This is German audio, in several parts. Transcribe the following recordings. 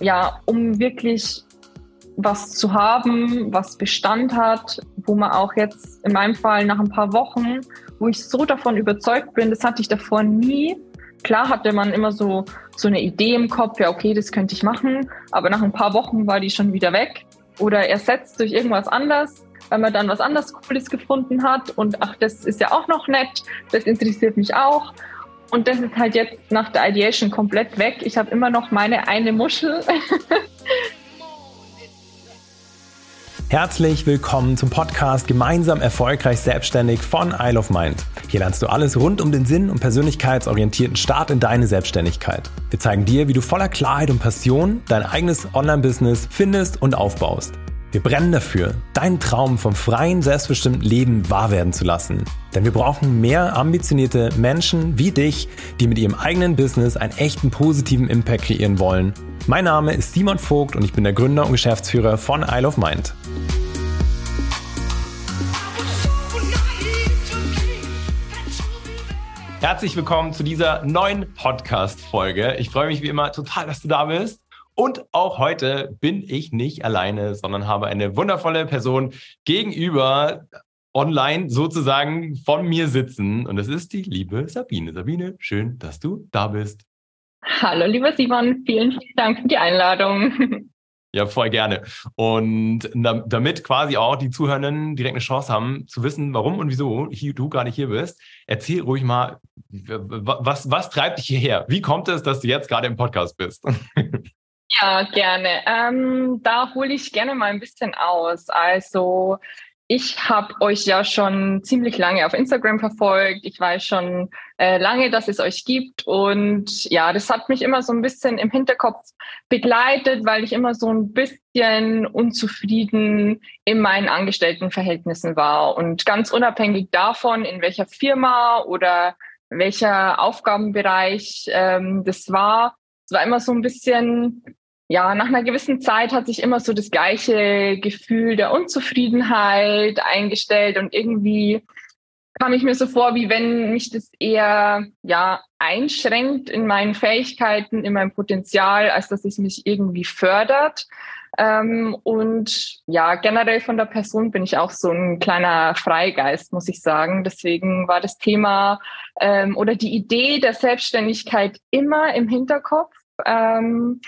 ja, um wirklich was zu haben, was Bestand hat, wo man auch jetzt in meinem Fall nach ein paar Wochen, wo ich so davon überzeugt bin, das hatte ich davor nie. Klar hatte man immer so, so eine Idee im Kopf, ja, okay, das könnte ich machen, aber nach ein paar Wochen war die schon wieder weg oder ersetzt durch irgendwas anderes, weil man dann was anderes Cooles gefunden hat und ach, das ist ja auch noch nett, das interessiert mich auch. Und das ist halt jetzt nach der Ideation komplett weg. Ich habe immer noch meine eine Muschel. Herzlich willkommen zum Podcast Gemeinsam erfolgreich selbstständig von Isle of Mind. Hier lernst du alles rund um den Sinn und persönlichkeitsorientierten Start in deine Selbstständigkeit. Wir zeigen dir, wie du voller Klarheit und Passion dein eigenes Online-Business findest und aufbaust. Wir brennen dafür, deinen Traum vom freien, selbstbestimmten Leben wahr werden zu lassen. Denn wir brauchen mehr ambitionierte Menschen wie dich, die mit ihrem eigenen Business einen echten positiven Impact kreieren wollen. Mein Name ist Simon Vogt und ich bin der Gründer und Geschäftsführer von Isle of Mind. Herzlich willkommen zu dieser neuen Podcast-Folge. Ich freue mich wie immer total, dass du da bist. Und auch heute bin ich nicht alleine, sondern habe eine wundervolle Person gegenüber online sozusagen von mir sitzen. Und das ist die liebe Sabine. Sabine, schön, dass du da bist. Hallo, lieber Simon. Vielen, vielen Dank für die Einladung. Ja, voll gerne. Und damit quasi auch die Zuhörenden direkt eine Chance haben, zu wissen, warum und wieso du gerade hier bist, erzähl ruhig mal, was, was treibt dich hierher? Wie kommt es, dass du jetzt gerade im Podcast bist? Ja, gerne. Ähm, da hole ich gerne mal ein bisschen aus. Also ich habe euch ja schon ziemlich lange auf Instagram verfolgt. Ich weiß schon äh, lange, dass es euch gibt. Und ja, das hat mich immer so ein bisschen im Hinterkopf begleitet, weil ich immer so ein bisschen unzufrieden in meinen Angestelltenverhältnissen war. Und ganz unabhängig davon, in welcher Firma oder welcher Aufgabenbereich ähm, das war, es war immer so ein bisschen, ja, nach einer gewissen Zeit hat sich immer so das gleiche Gefühl der Unzufriedenheit eingestellt und irgendwie kam ich mir so vor, wie wenn mich das eher ja einschränkt in meinen Fähigkeiten, in meinem Potenzial, als dass es mich irgendwie fördert. Ähm, und ja, generell von der Person bin ich auch so ein kleiner Freigeist, muss ich sagen. Deswegen war das Thema ähm, oder die Idee der Selbstständigkeit immer im Hinterkopf. Ähm,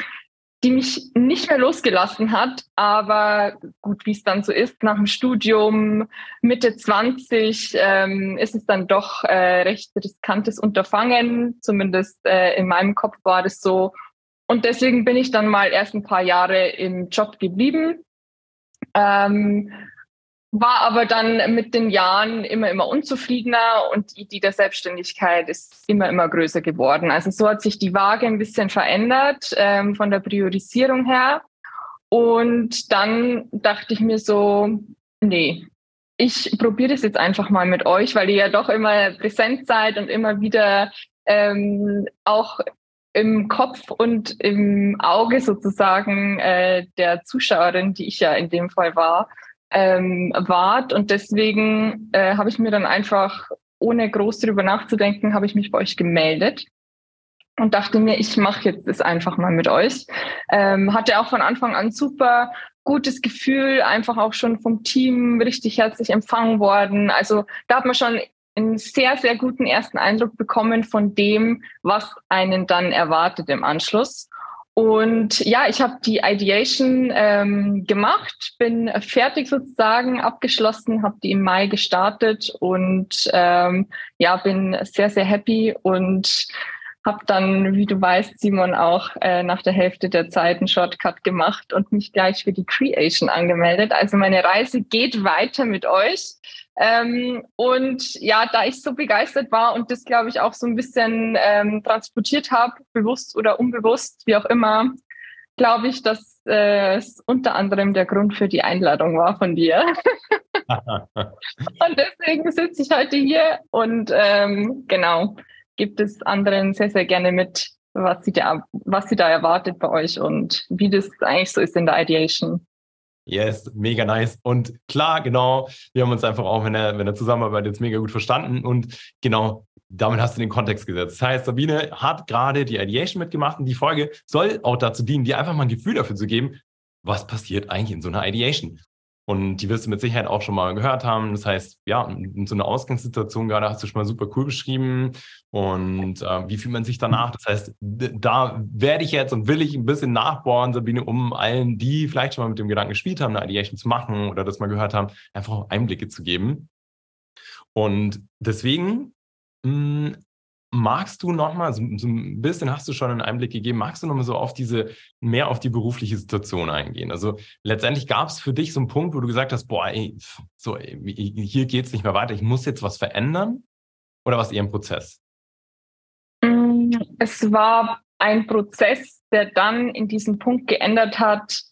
die mich nicht mehr losgelassen hat. Aber gut, wie es dann so ist, nach dem Studium Mitte 20 ähm, ist es dann doch äh, recht riskantes Unterfangen. Zumindest äh, in meinem Kopf war das so. Und deswegen bin ich dann mal erst ein paar Jahre im Job geblieben. Ähm, war aber dann mit den Jahren immer, immer unzufriedener und die Idee der Selbstständigkeit ist immer, immer größer geworden. Also so hat sich die Waage ein bisschen verändert ähm, von der Priorisierung her. Und dann dachte ich mir so, nee, ich probiere das jetzt einfach mal mit euch, weil ihr ja doch immer präsent seid und immer wieder ähm, auch im Kopf und im Auge sozusagen äh, der Zuschauerin, die ich ja in dem Fall war, ähm, wart. Und deswegen äh, habe ich mir dann einfach, ohne groß darüber nachzudenken, habe ich mich bei euch gemeldet und dachte mir, ich mache jetzt das einfach mal mit euch. Ähm, hatte auch von Anfang an super gutes Gefühl, einfach auch schon vom Team richtig herzlich empfangen worden. Also da hat man schon einen sehr, sehr guten ersten Eindruck bekommen von dem, was einen dann erwartet im Anschluss. Und ja, ich habe die Ideation ähm, gemacht, bin fertig sozusagen abgeschlossen, habe die im Mai gestartet und ähm, ja, bin sehr, sehr happy und habe dann, wie du weißt, Simon, auch äh, nach der Hälfte der Zeit einen Shortcut gemacht und mich gleich für die Creation angemeldet. Also meine Reise geht weiter mit euch. Ähm, und ja, da ich so begeistert war und das, glaube ich, auch so ein bisschen ähm, transportiert habe, bewusst oder unbewusst, wie auch immer, glaube ich, dass äh, es unter anderem der Grund für die Einladung war von dir. und deswegen sitze ich heute hier und ähm, genau, gibt es anderen sehr, sehr gerne mit, was sie, da, was sie da erwartet bei euch und wie das eigentlich so ist in der Ideation. Yes, mega nice. Und klar, genau, wir haben uns einfach auch in der, in der Zusammenarbeit jetzt mega gut verstanden. Und genau, damit hast du den Kontext gesetzt. Das heißt, Sabine hat gerade die Ideation mitgemacht und die Folge soll auch dazu dienen, dir einfach mal ein Gefühl dafür zu geben, was passiert eigentlich in so einer Ideation. Und die wirst du mit Sicherheit auch schon mal gehört haben. Das heißt, ja, in so einer Ausgangssituation gerade hast du schon mal super cool beschrieben. Und äh, wie fühlt man sich danach? Das heißt, da werde ich jetzt und will ich ein bisschen nachbohren, Sabine, um allen, die vielleicht schon mal mit dem Gedanken gespielt haben, eine Ideation zu machen oder das mal gehört haben, einfach Einblicke zu geben. Und deswegen mh, hm, magst du nochmal, so, so ein bisschen hast du schon einen Einblick gegeben, magst du nochmal so auf diese, mehr auf die berufliche Situation eingehen? Also letztendlich gab es für dich so einen Punkt, wo du gesagt hast, boah, ey, so, hier geht's nicht mehr weiter, ich muss jetzt was verändern? Oder was eher ein Prozess? Mm, es war ein Prozess, der dann in diesem Punkt geändert hat,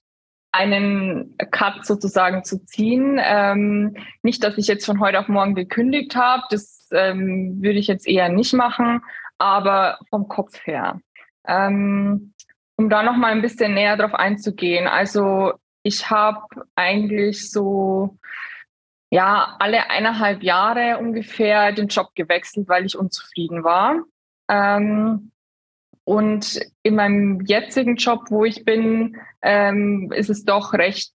einen Cut sozusagen zu ziehen. Ähm, nicht, dass ich jetzt von heute auf morgen gekündigt habe, das ähm, würde ich jetzt eher nicht machen, aber vom Kopf her. Ähm, um da noch mal ein bisschen näher drauf einzugehen. Also ich habe eigentlich so ja alle eineinhalb Jahre ungefähr den Job gewechselt, weil ich unzufrieden war. Ähm, und in meinem jetzigen Job, wo ich bin, ähm, ist es doch recht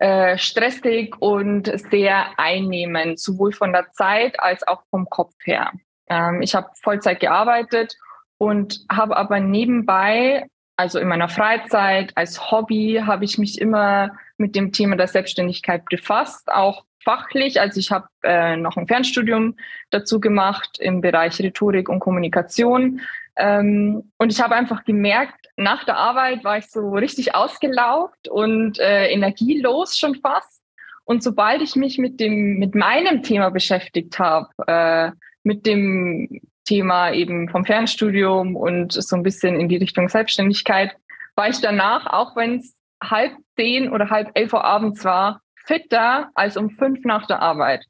äh, stressig und sehr einnehmend, sowohl von der Zeit als auch vom Kopf her. Ähm, ich habe Vollzeit gearbeitet und habe aber nebenbei, also in meiner Freizeit als Hobby, habe ich mich immer mit dem Thema der Selbstständigkeit befasst, auch fachlich. Also ich habe äh, noch ein Fernstudium dazu gemacht im Bereich Rhetorik und Kommunikation. Ähm, und ich habe einfach gemerkt, nach der Arbeit war ich so richtig ausgelaugt und äh, energielos schon fast. Und sobald ich mich mit dem, mit meinem Thema beschäftigt habe, äh, mit dem Thema eben vom Fernstudium und so ein bisschen in die Richtung Selbstständigkeit, war ich danach, auch wenn es halb zehn oder halb elf Uhr abends war, fitter als um fünf nach der Arbeit.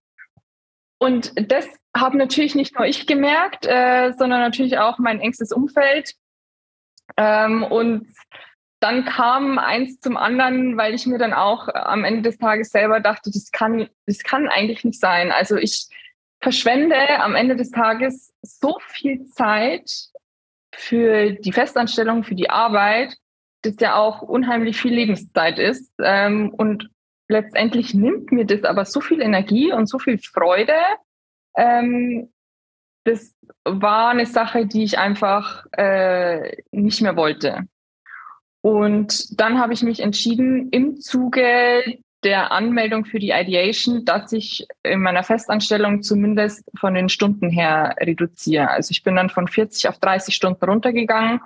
Und das habe natürlich nicht nur ich gemerkt, äh, sondern natürlich auch mein engstes Umfeld. Ähm, und dann kam eins zum anderen, weil ich mir dann auch am Ende des Tages selber dachte, das kann, das kann eigentlich nicht sein. Also ich verschwende am Ende des Tages so viel Zeit für die Festanstellung, für die Arbeit, das ja auch unheimlich viel Lebenszeit ist. Ähm, und letztendlich nimmt mir das aber so viel Energie und so viel Freude, ähm, das war eine Sache, die ich einfach äh, nicht mehr wollte. Und dann habe ich mich entschieden, im Zuge der Anmeldung für die Ideation, dass ich in meiner Festanstellung zumindest von den Stunden her reduziere. Also ich bin dann von 40 auf 30 Stunden runtergegangen.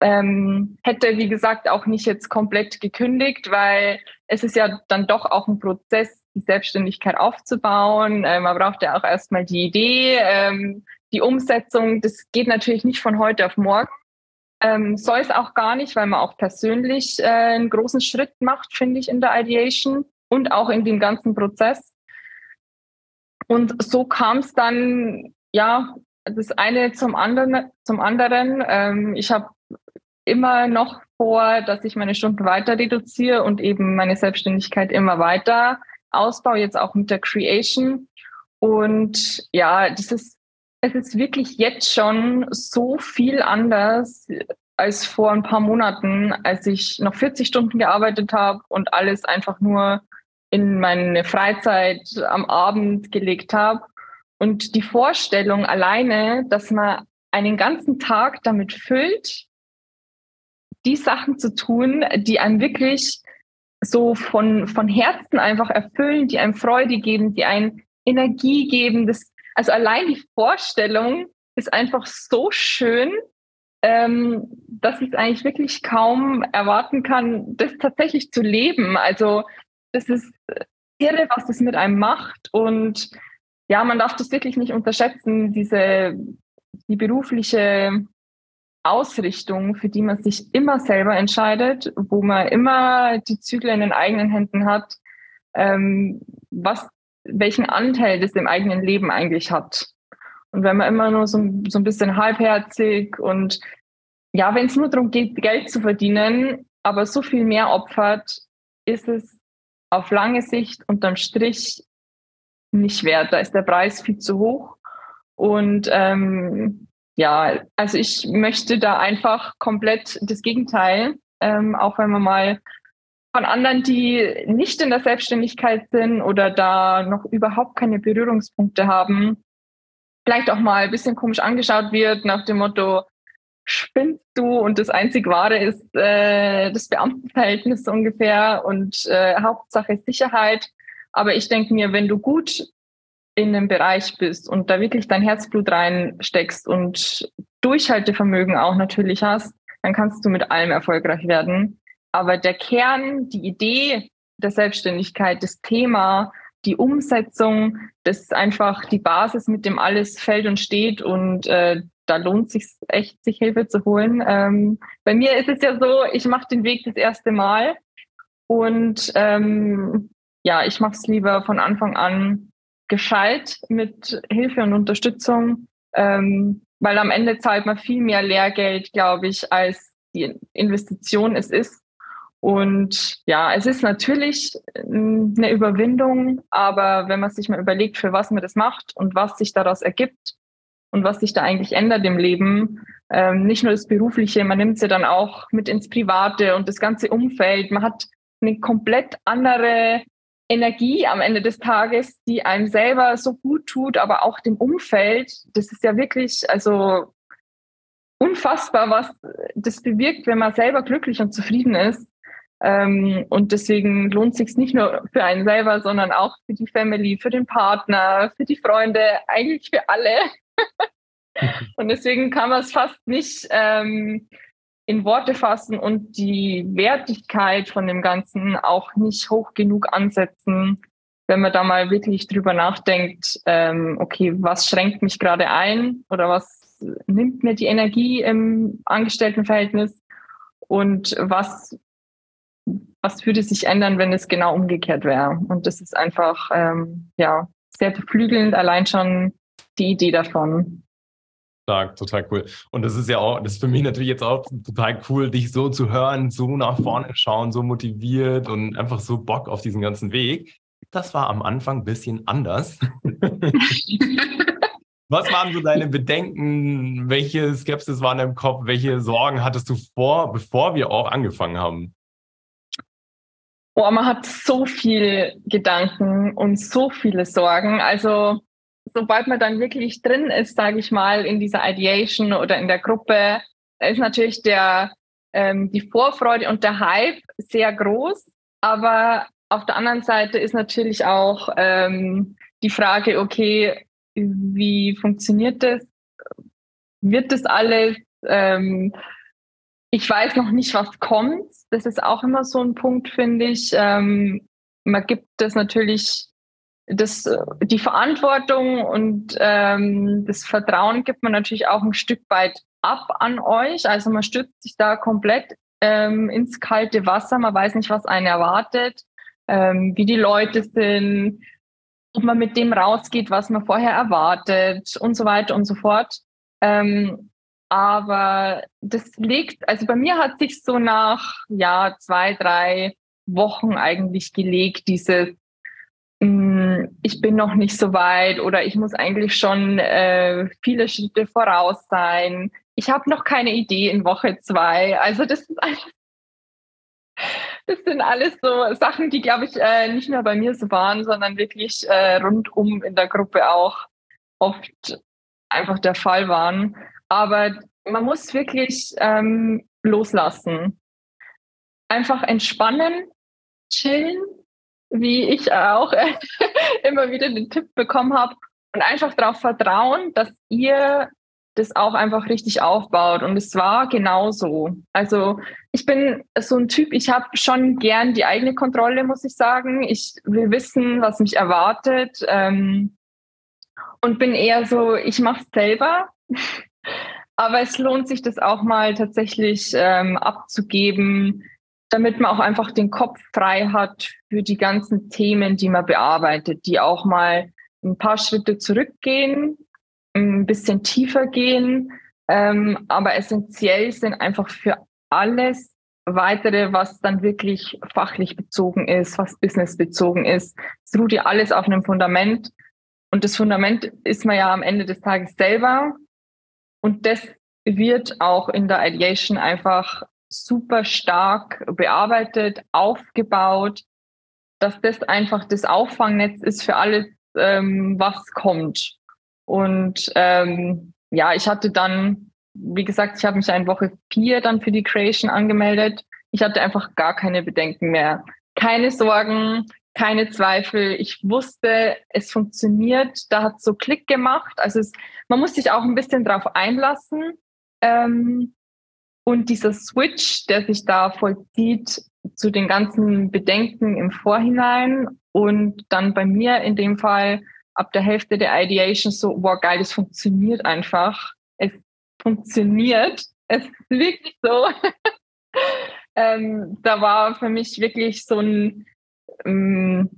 Ähm, hätte, wie gesagt, auch nicht jetzt komplett gekündigt, weil es ist ja dann doch auch ein Prozess, die Selbstständigkeit aufzubauen. Äh, man braucht ja auch erstmal die Idee, ähm, die Umsetzung. Das geht natürlich nicht von heute auf morgen. Ähm, soll es auch gar nicht, weil man auch persönlich äh, einen großen Schritt macht, finde ich, in der Ideation und auch in dem ganzen Prozess. Und so kam es dann, ja, das eine zum anderen. Zum anderen. Ähm, ich habe immer noch vor, dass ich meine Stunden weiter reduziere und eben meine Selbstständigkeit immer weiter Ausbau, jetzt auch mit der Creation. Und ja, das ist, es ist wirklich jetzt schon so viel anders als vor ein paar Monaten, als ich noch 40 Stunden gearbeitet habe und alles einfach nur in meine Freizeit am Abend gelegt habe. Und die Vorstellung alleine, dass man einen ganzen Tag damit füllt, die Sachen zu tun, die einem wirklich so von, von Herzen einfach erfüllen, die einem Freude geben, die einem Energie geben. Das, also allein die Vorstellung ist einfach so schön, ähm, dass ich es eigentlich wirklich kaum erwarten kann, das tatsächlich zu leben. Also das ist irre, was das mit einem macht. Und ja, man darf das wirklich nicht unterschätzen, diese die berufliche Ausrichtung, für die man sich immer selber entscheidet, wo man immer die Zügel in den eigenen Händen hat, ähm, was, welchen Anteil das im eigenen Leben eigentlich hat. Und wenn man immer nur so, so ein bisschen halbherzig und ja, wenn es nur darum geht, Geld zu verdienen, aber so viel mehr opfert, ist es auf lange Sicht unterm Strich nicht wert. Da ist der Preis viel zu hoch. Und ähm, ja, also ich möchte da einfach komplett das Gegenteil, ähm, auch wenn man mal von anderen, die nicht in der Selbstständigkeit sind oder da noch überhaupt keine Berührungspunkte haben, vielleicht auch mal ein bisschen komisch angeschaut wird nach dem Motto, spinnst du und das einzig Wahre ist äh, das Beamtenverhältnis ungefähr und äh, Hauptsache Sicherheit. Aber ich denke mir, wenn du gut in einem Bereich bist und da wirklich dein Herzblut reinsteckst und Durchhaltevermögen auch natürlich hast, dann kannst du mit allem erfolgreich werden. Aber der Kern, die Idee der Selbstständigkeit, das Thema, die Umsetzung, das ist einfach die Basis, mit dem alles fällt und steht und äh, da lohnt sich echt, sich Hilfe zu holen. Ähm, bei mir ist es ja so, ich mache den Weg das erste Mal und ähm, ja, ich mache es lieber von Anfang an gescheit mit Hilfe und Unterstützung, ähm, weil am Ende zahlt man viel mehr Lehrgeld, glaube ich, als die Investition es ist. Und ja, es ist natürlich ähm, eine Überwindung, aber wenn man sich mal überlegt, für was man das macht und was sich daraus ergibt und was sich da eigentlich ändert im Leben, ähm, nicht nur das Berufliche, man nimmt sie dann auch mit ins Private und das ganze Umfeld. Man hat eine komplett andere Energie am Ende des Tages, die einem selber so gut tut, aber auch dem Umfeld. Das ist ja wirklich, also unfassbar, was das bewirkt, wenn man selber glücklich und zufrieden ist. Ähm, und deswegen lohnt sich nicht nur für einen selber, sondern auch für die Family, für den Partner, für die Freunde, eigentlich für alle. und deswegen kann man es fast nicht ähm, in Worte fassen und die Wertigkeit von dem Ganzen auch nicht hoch genug ansetzen, wenn man da mal wirklich drüber nachdenkt, ähm, okay, was schränkt mich gerade ein oder was nimmt mir die Energie im Angestelltenverhältnis und was, was würde sich ändern, wenn es genau umgekehrt wäre. Und das ist einfach ähm, ja, sehr beflügelnd, allein schon die Idee davon. Stark, total cool. Und das ist ja auch, das ist für mich natürlich jetzt auch total cool, dich so zu hören, so nach vorne schauen, so motiviert und einfach so Bock auf diesen ganzen Weg. Das war am Anfang ein bisschen anders. Was waren so deine Bedenken? Welche Skepsis waren im Kopf? Welche Sorgen hattest du vor, bevor wir auch angefangen haben? Oh, man hat so viele Gedanken und so viele Sorgen. Also sobald man dann wirklich drin ist, sage ich mal, in dieser Ideation oder in der Gruppe, ist natürlich der, ähm, die Vorfreude und der Hype sehr groß. Aber auf der anderen Seite ist natürlich auch ähm, die Frage, okay, wie funktioniert das? Wird das alles? Ähm, ich weiß noch nicht, was kommt. Das ist auch immer so ein Punkt, finde ich. Ähm, man gibt das natürlich das, äh, die Verantwortung und ähm, das Vertrauen gibt man natürlich auch ein Stück weit ab an euch. Also man stützt sich da komplett ähm, ins kalte Wasser. Man weiß nicht, was einen erwartet, ähm, wie die Leute sind, ob man mit dem rausgeht, was man vorher erwartet und so weiter und so fort. Ähm, aber das liegt, also bei mir hat sich so nach ja zwei, drei Wochen eigentlich gelegt, dieses hm, ich bin noch nicht so weit oder ich muss eigentlich schon äh, viele Schritte voraus sein. Ich habe noch keine Idee in Woche zwei. Also das ist alles, das sind alles so Sachen, die, glaube ich, äh, nicht nur bei mir so waren, sondern wirklich äh, rundum in der Gruppe auch oft einfach der Fall waren. Aber man muss wirklich ähm, loslassen. Einfach entspannen, chillen wie ich auch äh, immer wieder den Tipp bekommen habe und einfach darauf vertrauen, dass ihr das auch einfach richtig aufbaut. Und es war genauso. Also ich bin so ein Typ, ich habe schon gern die eigene Kontrolle, muss ich sagen. Ich will wissen, was mich erwartet. Ähm, und bin eher so, ich mache es selber. Aber es lohnt sich, das auch mal tatsächlich ähm, abzugeben, damit man auch einfach den Kopf frei hat für die ganzen Themen, die man bearbeitet, die auch mal ein paar Schritte zurückgehen, ein bisschen tiefer gehen, ähm, aber essentiell sind einfach für alles weitere, was dann wirklich fachlich bezogen ist, was business bezogen ist. Es ruht ja alles auf einem Fundament Und das Fundament ist man ja am Ende des Tages selber. Und das wird auch in der Ideation einfach super stark bearbeitet, aufgebaut, dass das einfach das Auffangnetz ist für alles, ähm, was kommt. Und ähm, ja, ich hatte dann, wie gesagt, ich habe mich in Woche vier dann für die Creation angemeldet. Ich hatte einfach gar keine Bedenken mehr. Keine Sorgen, keine Zweifel. Ich wusste, es funktioniert. Da hat so Klick gemacht. Also es, man muss sich auch ein bisschen drauf einlassen. Ähm, und dieser Switch, der sich da vollzieht zu den ganzen Bedenken im Vorhinein und dann bei mir in dem Fall ab der Hälfte der Ideation so, boah, geil, das funktioniert einfach. Es funktioniert. Es ist wirklich so. ähm, da war für mich wirklich so ein, ähm,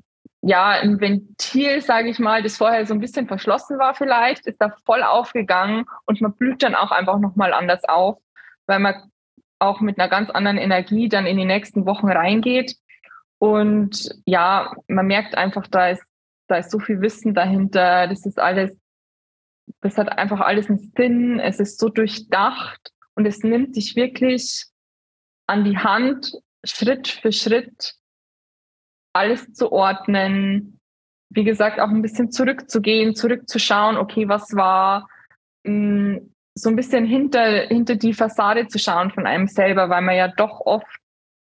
ja, ein Ventil, sage ich mal, das vorher so ein bisschen verschlossen war vielleicht, ist da voll aufgegangen und man blüht dann auch einfach nochmal anders auf, weil man auch mit einer ganz anderen Energie dann in die nächsten Wochen reingeht. Und ja, man merkt einfach, da ist da ist so viel Wissen dahinter, das ist alles, das hat einfach alles einen Sinn, es ist so durchdacht und es nimmt dich wirklich an die Hand, Schritt für Schritt alles zu ordnen, wie gesagt, auch ein bisschen zurückzugehen, zurückzuschauen, okay, was war, mm, so ein bisschen hinter, hinter die Fassade zu schauen von einem selber, weil man ja doch oft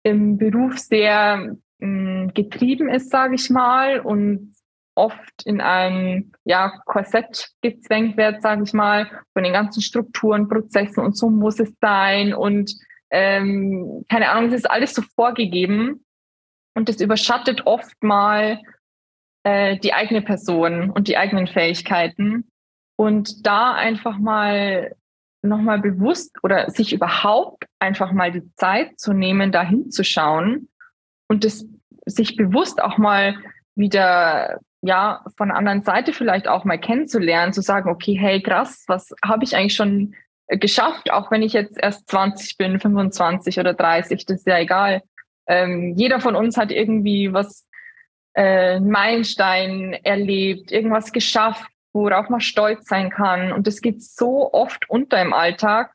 im Beruf sehr mm, getrieben ist, sage ich mal, und oft in ein ja, Korsett gezwängt wird, sage ich mal, von den ganzen Strukturen, Prozessen und so muss es sein und ähm, keine Ahnung, es ist alles so vorgegeben und das überschattet oft mal äh, die eigene Person und die eigenen Fähigkeiten und da einfach mal nochmal bewusst oder sich überhaupt einfach mal die Zeit zu nehmen, da hinzuschauen und das sich bewusst auch mal wieder ja, von der anderen Seite vielleicht auch mal kennenzulernen, zu sagen, okay, hey, krass, was habe ich eigentlich schon geschafft, auch wenn ich jetzt erst 20 bin, 25 oder 30, das ist ja egal. Ähm, jeder von uns hat irgendwie was, äh, Meilenstein erlebt, irgendwas geschafft, worauf man stolz sein kann. Und das geht so oft unter im Alltag.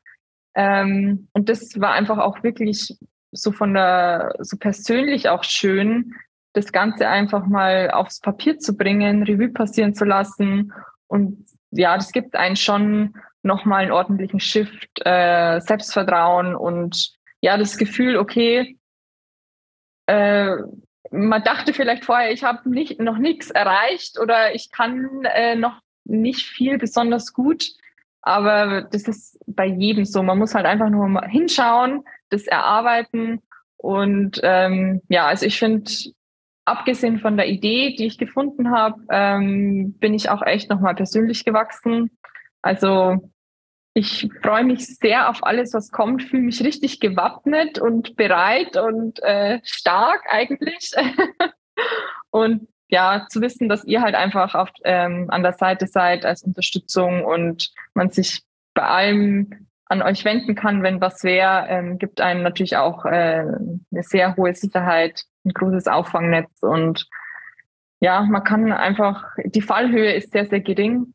Ähm, und das war einfach auch wirklich so von der, so persönlich auch schön, das Ganze einfach mal aufs Papier zu bringen, Revue passieren zu lassen. Und ja, das gibt einen schon nochmal einen ordentlichen Shift, äh, Selbstvertrauen und ja, das Gefühl, okay, äh, man dachte vielleicht vorher, ich habe nicht, noch nichts erreicht oder ich kann äh, noch nicht viel besonders gut. Aber das ist bei jedem so. Man muss halt einfach nur mal hinschauen, das erarbeiten. Und ähm, ja, also ich finde, abgesehen von der Idee, die ich gefunden habe, ähm, bin ich auch echt nochmal persönlich gewachsen. Also ich freue mich sehr auf alles, was kommt, fühle mich richtig gewappnet und bereit und äh, stark eigentlich. und ja, zu wissen, dass ihr halt einfach auf, ähm, an der Seite seid als Unterstützung und man sich bei allem an euch wenden kann, wenn was wäre, ähm, gibt einem natürlich auch äh, eine sehr hohe Sicherheit, ein großes Auffangnetz und ja, man kann einfach, die Fallhöhe ist sehr, sehr gering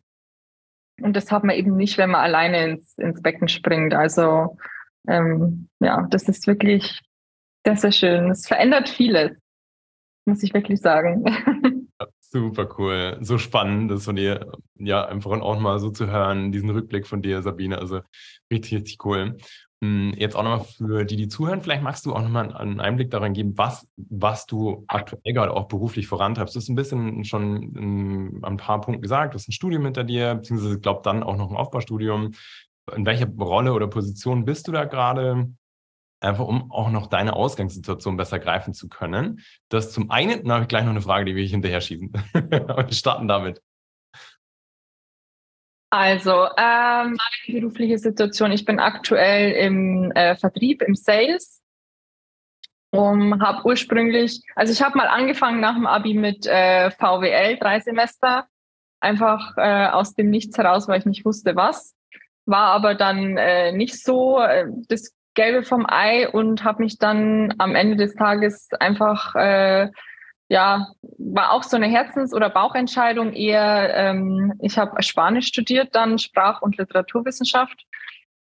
und das hat man eben nicht, wenn man alleine ins, ins Becken springt. Also ähm, ja, das ist wirklich sehr, sehr schön. Es verändert vieles, muss ich wirklich sagen. Super cool. So spannend, das von dir, ja, einfach auch mal so zu hören, diesen Rückblick von dir, Sabine. Also richtig, richtig cool. Hm, jetzt auch nochmal für die, die zuhören, vielleicht magst du auch nochmal einen Einblick daran geben, was, was du aktuell gerade auch beruflich vorantreibst. Du hast ein bisschen schon um, an ein paar Punkten gesagt, du hast ein Studium hinter dir, beziehungsweise glaube dann auch noch ein Aufbaustudium. In welcher Rolle oder Position bist du da gerade? Einfach um auch noch deine Ausgangssituation besser greifen zu können. Das zum einen, dann habe ich gleich noch eine Frage, die will ich hinterher schieben. wir starten damit. Also, ähm, meine berufliche Situation, ich bin aktuell im äh, Vertrieb, im Sales. Um, habe ursprünglich, also ich habe mal angefangen nach dem Abi mit äh, VWL, drei Semester, einfach äh, aus dem Nichts heraus, weil ich nicht wusste, was. War aber dann äh, nicht so äh, das Gelbe vom Ei und habe mich dann am Ende des Tages einfach äh, ja, war auch so eine Herzens- oder Bauchentscheidung eher. Ähm, ich habe Spanisch studiert, dann Sprach- und Literaturwissenschaft.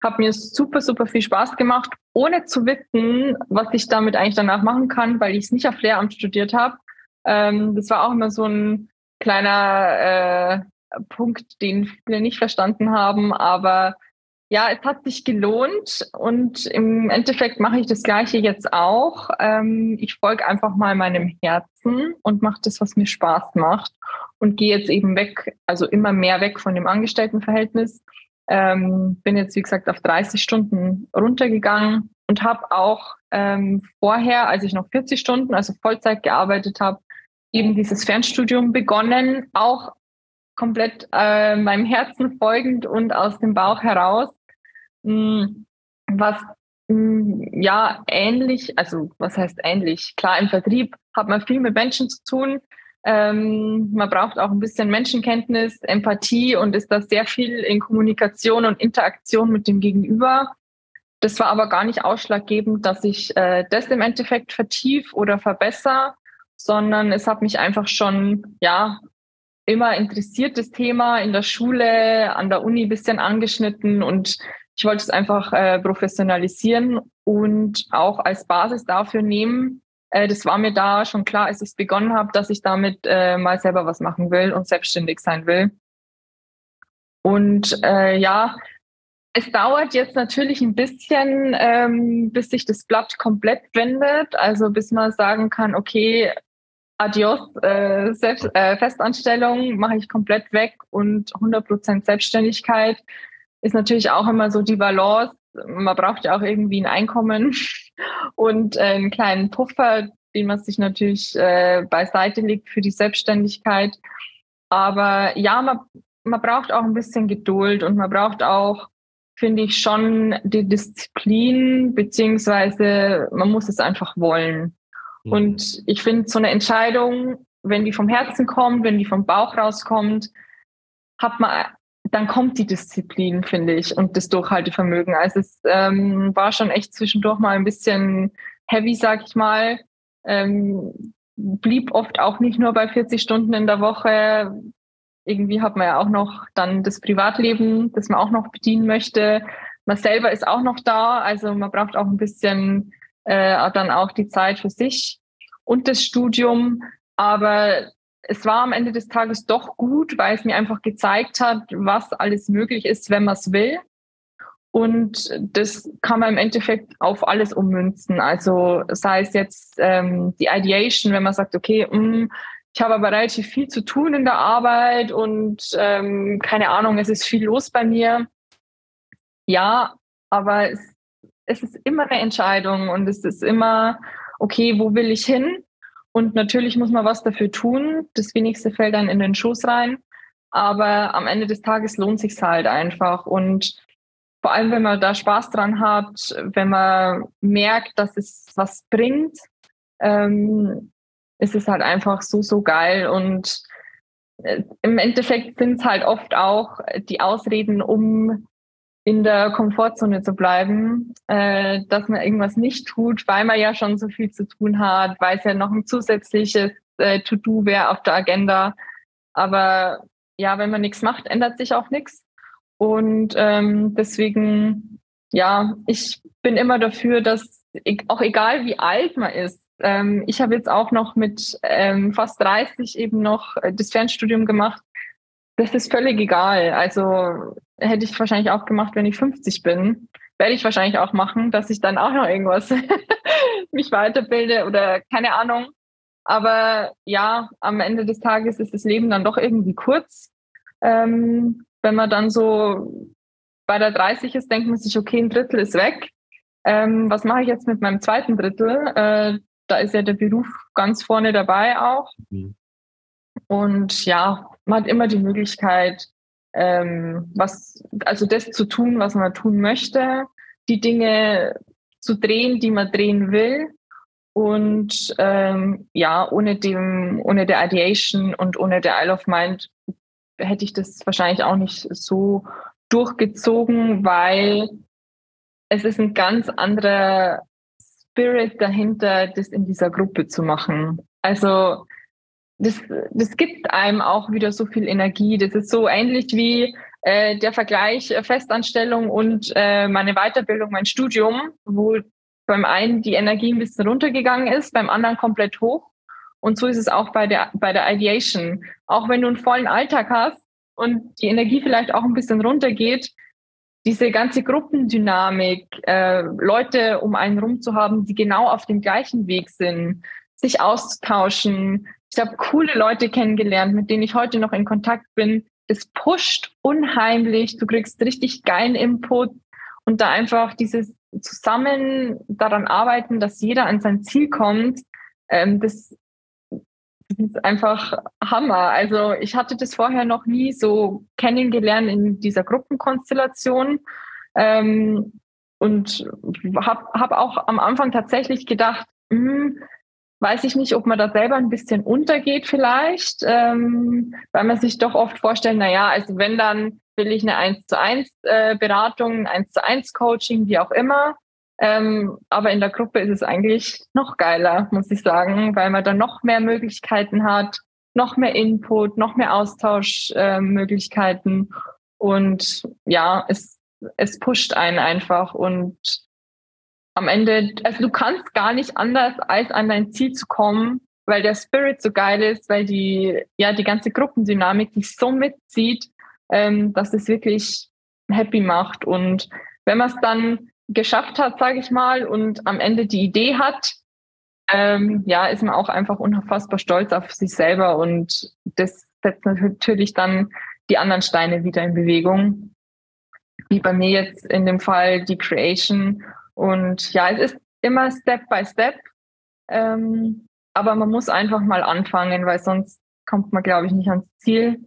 Hat mir super, super viel Spaß gemacht, ohne zu wissen, was ich damit eigentlich danach machen kann, weil ich es nicht auf Lehramt studiert habe. Ähm, das war auch immer so ein kleiner äh, Punkt, den viele nicht verstanden haben. Aber ja, es hat sich gelohnt und im Endeffekt mache ich das Gleiche jetzt auch. Ähm, ich folge einfach mal meinem Herzen und mache das, was mir Spaß macht und gehe jetzt eben weg, also immer mehr weg von dem Angestelltenverhältnis. Ähm, bin jetzt, wie gesagt, auf 30 Stunden runtergegangen und habe auch ähm, vorher, als ich noch 40 Stunden, also Vollzeit gearbeitet habe, eben dieses Fernstudium begonnen, auch komplett äh, meinem Herzen folgend und aus dem Bauch heraus, was mh, hm, ja ähnlich, also was heißt ähnlich? Klar, im Vertrieb hat man viel mit Menschen zu tun. Ähm, man braucht auch ein bisschen Menschenkenntnis, Empathie und ist da sehr viel in Kommunikation und Interaktion mit dem Gegenüber. Das war aber gar nicht ausschlaggebend, dass ich äh, das im Endeffekt vertief oder verbessere, sondern es hat mich einfach schon, ja, immer interessiert, das Thema in der Schule, an der Uni ein bisschen angeschnitten und ich wollte es einfach äh, professionalisieren und auch als Basis dafür nehmen. Äh, das war mir da schon klar, als ich es begonnen habe, dass ich damit äh, mal selber was machen will und selbstständig sein will. Und äh, ja, es dauert jetzt natürlich ein bisschen, ähm, bis sich das Blatt komplett wendet. Also bis man sagen kann, okay, Adios, äh, Selbst, äh, Festanstellung mache ich komplett weg und 100% Selbstständigkeit ist natürlich auch immer so die Balance. Man braucht ja auch irgendwie ein Einkommen und äh, einen kleinen Puffer, den man sich natürlich äh, beiseite legt für die Selbstständigkeit. Aber ja, man, man braucht auch ein bisschen Geduld und man braucht auch, finde ich, schon die Disziplin, beziehungsweise man muss es einfach wollen. Mhm. Und ich finde, so eine Entscheidung, wenn die vom Herzen kommt, wenn die vom Bauch rauskommt, hat man, dann kommt die Disziplin, finde ich, und das Durchhaltevermögen. Also es ähm, war schon echt zwischendurch mal ein bisschen heavy, sag ich mal. Ähm, blieb oft auch nicht nur bei 40 Stunden in der Woche. Irgendwie hat man ja auch noch dann das Privatleben, das man auch noch bedienen möchte. Man selber ist auch noch da, also man braucht auch ein bisschen äh, dann auch die Zeit für sich und das Studium. Aber es war am Ende des Tages doch gut, weil es mir einfach gezeigt hat, was alles möglich ist, wenn man es will. Und das kann man im Endeffekt auf alles ummünzen. Also sei es jetzt ähm, die Ideation, wenn man sagt, okay, mh, mm, ich habe aber relativ viel zu tun in der Arbeit und ähm, keine Ahnung, es ist viel los bei mir. Ja, aber es es ist immer eine Entscheidung und es ist immer, okay, wo will ich hin? Und natürlich muss man was dafür tun. Das wenigste fällt dann in den Schoß rein. Aber am Ende des Tages lohnt sich halt einfach. Und vor allem, wenn man da Spaß dran hat, wenn man merkt, dass es was bringt, ähm, ist es halt einfach so, so geil. Und äh, im Endeffekt sind es halt oft auch die Ausreden, um in der Komfortzone zu bleiben, äh, dass man irgendwas nicht tut, weil man ja schon so viel zu tun hat, weil es ja noch ein zusätzliches äh, To-Do wäre auf der Agenda. Aber ja, wenn man nichts macht, ändert sich auch nichts. Und ähm, deswegen, ja, ich bin immer dafür, dass e-, auch egal wie alt man ist, ähm, ich habe jetzt auch noch mit ähm, fast 30 eben noch äh, das Fernstudium gemacht. Das ist völlig egal. Also hätte ich wahrscheinlich auch gemacht, wenn ich 50 bin. Werde ich wahrscheinlich auch machen, dass ich dann auch noch irgendwas mich weiterbilde oder keine Ahnung. Aber ja, am Ende des Tages ist das Leben dann doch irgendwie kurz. Ähm, wenn man dann so bei der 30 ist, denkt man sich, okay, ein Drittel ist weg. Ähm, was mache ich jetzt mit meinem zweiten Drittel? Äh, da ist ja der Beruf ganz vorne dabei auch. Mhm. Und ja, man hat immer die Möglichkeit, ähm, was, also das zu tun, was man tun möchte, die Dinge zu drehen, die man drehen will. Und ähm, ja, ohne dem, ohne der Ideation und ohne der Isle of Mind hätte ich das wahrscheinlich auch nicht so durchgezogen, weil es ist ein ganz anderer Spirit dahinter, das in dieser Gruppe zu machen. Also das, das gibt einem auch wieder so viel Energie. Das ist so ähnlich wie äh, der Vergleich äh, Festanstellung und äh, meine Weiterbildung, mein Studium, wo beim einen die Energie ein bisschen runtergegangen ist, beim anderen komplett hoch. Und so ist es auch bei der, bei der Ideation. Auch wenn du einen vollen Alltag hast und die Energie vielleicht auch ein bisschen runtergeht, diese ganze Gruppendynamik, äh, Leute um einen rum zu haben, die genau auf dem gleichen Weg sind, sich auszutauschen. Ich habe coole Leute kennengelernt, mit denen ich heute noch in Kontakt bin. Es pusht unheimlich. Du kriegst richtig geilen Input und da einfach dieses zusammen daran arbeiten, dass jeder an sein Ziel kommt. Ähm, das, ist einfach Hammer. Also ich hatte das vorher noch nie so kennengelernt in dieser Gruppenkonstellation. Ähm, und habe hab auch am Anfang tatsächlich gedacht, hm, weiß ich nicht, ob man da selber ein bisschen untergeht vielleicht, ähm, weil man sich doch oft vorstellt, na ja, also wenn dann will ich eine 1 zu 1 äh, Beratung, 1 zu 1 Coaching, wie auch immer. Ähm, aber in der Gruppe ist es eigentlich noch geiler, muss ich sagen, weil man dann noch mehr Möglichkeiten hat, noch mehr Input, noch mehr Austauschmöglichkeiten. Äh, und ja, es, es pusht einen einfach. Und am Ende, also du kannst gar nicht anders, als an dein Ziel zu kommen, weil der Spirit so geil ist, weil die, ja, die ganze Gruppendynamik dich so mitzieht, ähm, dass es wirklich happy macht. Und wenn man es dann geschafft hat, sage ich mal, und am Ende die Idee hat, ähm, ja, ist man auch einfach unfassbar stolz auf sich selber und das setzt natürlich dann die anderen Steine wieder in Bewegung. Wie bei mir jetzt in dem Fall die Creation. Und ja, es ist immer Step by Step. Ähm, aber man muss einfach mal anfangen, weil sonst kommt man, glaube ich, nicht ans Ziel.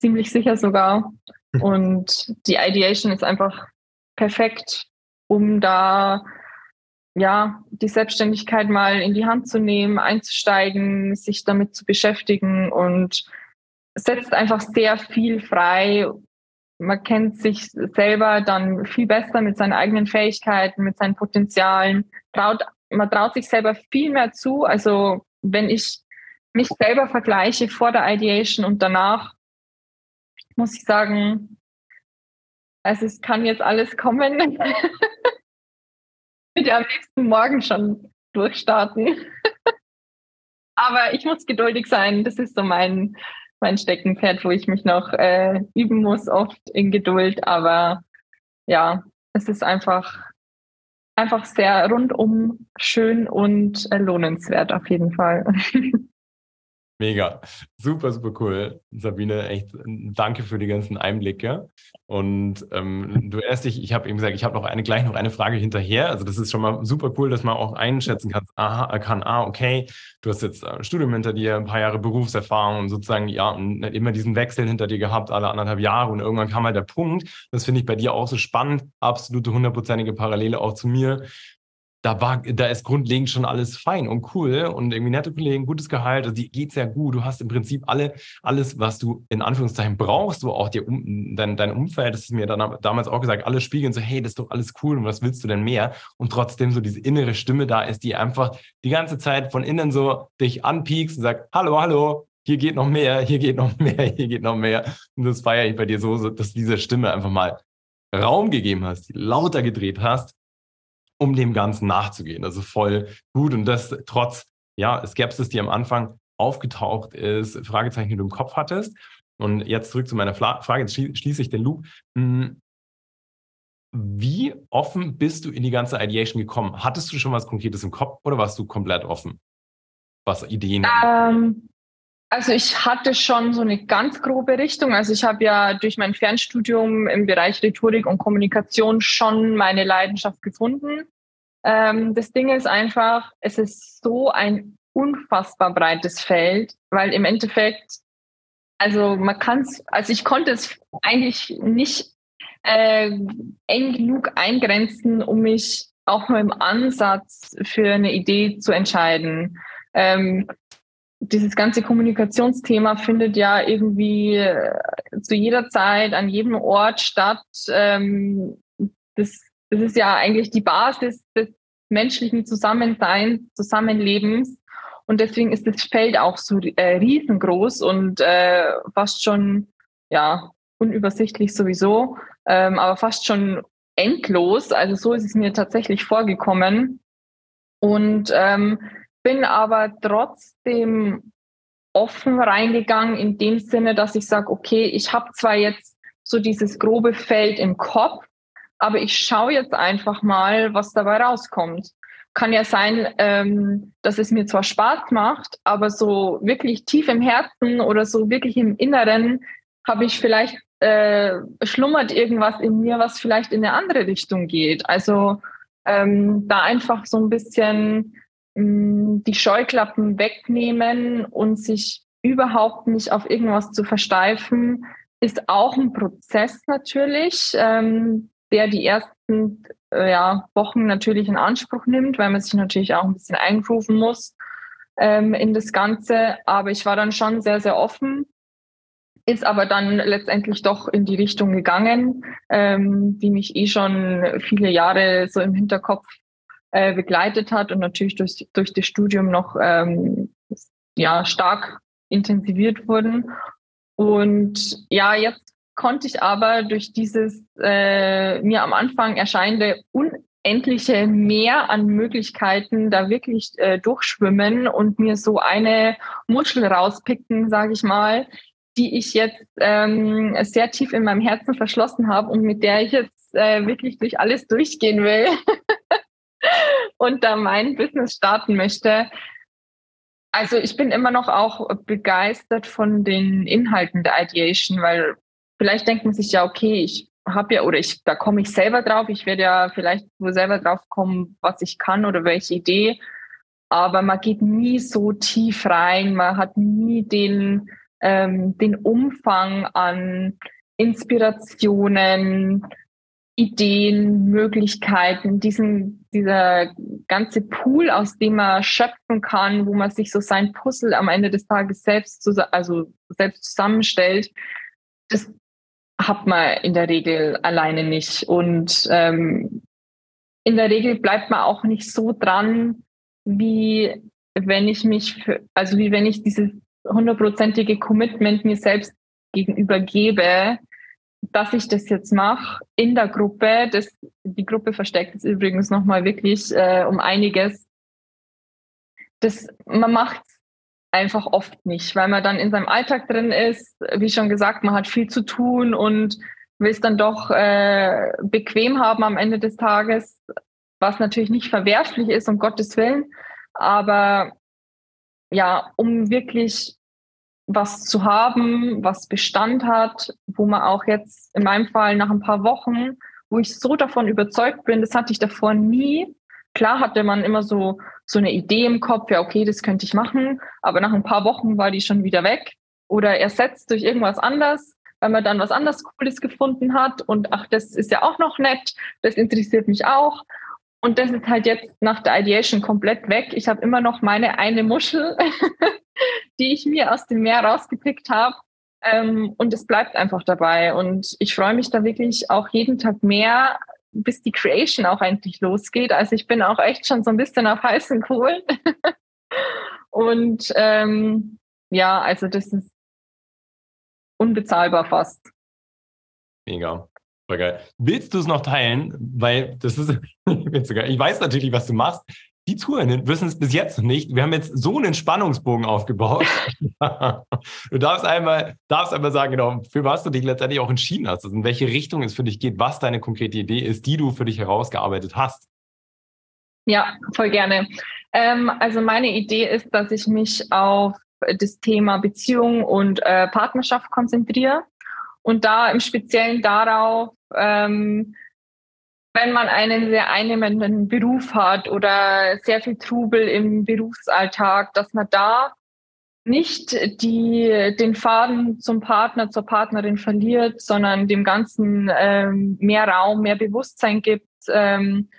Ziemlich sicher sogar. Und die Ideation ist einfach perfekt um da ja die Selbstständigkeit mal in die Hand zu nehmen, einzusteigen, sich damit zu beschäftigen und setzt einfach sehr viel frei. Man kennt sich selber dann viel besser mit seinen eigenen Fähigkeiten, mit seinen Potenzialen. Traut, man traut sich selber viel mehr zu. Also wenn ich mich selber vergleiche vor der Ideation und danach, muss ich sagen, also es kann jetzt alles kommen. ich würde am liebsten morgen schon durchstarten. Aber ich muss geduldig sein. Das ist so mein, mein Steckenpferd, wo ich mich noch äh, üben muss, oft in Geduld. Aber ja, es ist einfach, einfach sehr rundum schön und äh, lohnenswert auf jeden Fall. Mega. Super, super cool. Sabine, echt danke für die ganzen Einblicke. Und ähm, du erst dich, ich habe eben gesagt, ich habe noch eine, gleich noch eine Frage hinterher. Also das ist schon mal super cool, dass man auch einschätzen kann, aha, kann, ah, okay, du hast jetzt ein Studium hinter dir, ein paar Jahre Berufserfahrung und sozusagen, ja, und immer diesen Wechsel hinter dir gehabt, alle anderthalb Jahre. Und irgendwann kam halt der Punkt, das finde ich bei dir auch so spannend, absolute hundertprozentige Parallele auch zu mir, da war, da ist grundlegend schon alles fein und cool und irgendwie nette Kollegen, gutes Gehalt, also die geht sehr gut. Du hast im Prinzip alle, alles, was du in Anführungszeichen brauchst, du auch dir um, dein, dein Umfeld, das ist mir dann damals auch gesagt, alle spiegeln so, hey, das ist doch alles cool und was willst du denn mehr? Und trotzdem so diese innere Stimme da ist, die einfach die ganze Zeit von innen so dich anpiekst und sagt, hallo, hallo, hier geht noch mehr, hier geht noch mehr, hier geht noch mehr. Und das feiere ich bei dir so, dass diese Stimme einfach mal Raum gegeben hast, lauter gedreht hast um dem Ganzen nachzugehen. Also voll gut und das trotz ja, Skepsis, die am Anfang aufgetaucht ist, Fragezeichen, die du im Kopf hattest. Und jetzt zurück zu meiner Frage, jetzt schließe ich den Loop. Hm, wie offen bist du in die ganze Ideation gekommen? Hattest du schon was Konkretes im Kopf oder warst du komplett offen, was Ideen ähm, Also ich hatte schon so eine ganz grobe Richtung. Also ich habe ja durch mein Fernstudium im Bereich Rhetorik und Kommunikation schon meine Leidenschaft gefunden. Ähm, das Ding ist einfach, es ist so ein unfassbar breites Feld, weil im Endeffekt, also man kann es, also ich konnte es eigentlich nicht äh, eng genug eingrenzen, um mich auch nur im Ansatz für eine Idee zu entscheiden. Ähm, dieses ganze Kommunikationsthema findet ja irgendwie äh, zu jeder Zeit an jedem Ort statt. Ähm, das das ist ja eigentlich die Basis des menschlichen Zusammenseins, Zusammenlebens. Und deswegen ist das Feld auch so äh, riesengroß und äh, fast schon, ja, unübersichtlich sowieso, ähm, aber fast schon endlos. Also so ist es mir tatsächlich vorgekommen. Und ähm, bin aber trotzdem offen reingegangen in dem Sinne, dass ich sage, okay, ich habe zwar jetzt so dieses grobe Feld im Kopf, aber ich schaue jetzt einfach mal, was dabei rauskommt. Kann ja sein, ähm, dass es mir zwar Spaß macht, aber so wirklich tief im Herzen oder so wirklich im Inneren habe ich vielleicht äh, schlummert irgendwas in mir, was vielleicht in eine andere Richtung geht. Also ähm, da einfach so ein bisschen mh, mm, die Scheuklappen wegnehmen und sich überhaupt nicht auf irgendwas zu versteifen, ist auch ein Prozess natürlich, ähm, der die ersten äh, ja, Wochen natürlich in Anspruch nimmt, weil man sich natürlich auch ein bisschen eingrooven muss ähm, in das Ganze. Aber ich war dann schon sehr, sehr offen ist aber dann letztendlich doch in die Richtung gegangen, ähm, die mich eh schon viele Jahre so im Hinterkopf äh, begleitet hat und natürlich durch, durch das Studium noch ähm, ja, stark intensiviert wurden. Und ja, jetzt konnte ich aber durch dieses äh, mir am Anfang erscheinende unendliche Meer an Möglichkeiten da wirklich äh, durchschwimmen und mir so eine Muschel rauspicken, sage ich mal, die ich jetzt ähm, sehr tief in meinem Herzen verschlossen habe und mit der ich jetzt äh, wirklich durch alles durchgehen will und da mein Business starten möchte. Also ich bin immer noch auch begeistert von den Inhalten der Ideation, weil vielleicht denkt man sich ja, okay, ich habe ja oder ich da komme ich selber drauf, ich werde ja vielleicht wohl selber drauf kommen, was ich kann oder welche Idee, aber man geht nie so tief rein, man hat nie den ähm, den Umfang an Inspirationen, Ideen, Möglichkeiten, diesen, dieser ganze Pool, aus dem man schöpfen kann, wo man sich so sein Puzzle am Ende des Tages selbst, also selbst zusammenstellt, das hat man in der Regel alleine nicht. Und ähm, in der Regel bleibt man auch nicht so dran, wie wenn ich mich, für, also wie wenn ich dieses hundertprozentige Commitment mir selbst gegenüber gebe, dass ich das jetzt mache in der Gruppe. Das, die Gruppe versteckt es übrigens nochmal wirklich äh, um einiges. Das, man macht einfach oft nicht, weil man dann in seinem Alltag drin ist. Wie schon gesagt, man hat viel zu tun und will es dann doch äh, bequem haben am Ende des Tages, was natürlich nicht verwerflich ist, um Gottes Willen. Aber ja, um wirklich was zu haben, was Bestand hat, wo man auch jetzt in meinem Fall nach ein paar Wochen, wo ich so davon überzeugt bin, das hatte ich davor nie. Klar hatte man immer so, so eine Idee im Kopf, ja, okay, das könnte ich machen, aber nach ein paar Wochen war die schon wieder weg oder ersetzt durch irgendwas anderes, weil man dann was anderes Cooles gefunden hat und ach, das ist ja auch noch nett, das interessiert mich auch. Und das ist halt jetzt nach der Ideation komplett weg. Ich habe immer noch meine eine Muschel, die ich mir aus dem Meer rausgepickt habe. Ähm, und es bleibt einfach dabei. Und ich freue mich da wirklich auch jeden Tag mehr, bis die Creation auch endlich losgeht. Also ich bin auch echt schon so ein bisschen auf heißen Kohlen. und ähm, ja, also das ist unbezahlbar fast. Mega. Voll geil. Willst du es noch teilen? Weil das ist, ich weiß natürlich, was du machst. Die Zuhörenden wissen es bis jetzt noch nicht. Wir haben jetzt so einen Spannungsbogen aufgebaut. du darfst einmal, darfst einmal sagen, genau, für was du dich letztendlich auch entschieden hast, also in welche Richtung es für dich geht, was deine konkrete Idee ist, die du für dich herausgearbeitet hast. Ja, voll gerne. Ähm, also meine Idee ist, dass ich mich auf das Thema Beziehung und äh, Partnerschaft konzentriere und da im Speziellen darauf, ähm, wenn man einen sehr einnehmenden Beruf hat oder sehr viel Trubel im Berufsalltag, dass man da nicht die, den Faden zum Partner, zur Partnerin verliert, sondern dem Ganzen ähm, mehr Raum, mehr Bewusstsein gibt, ähm,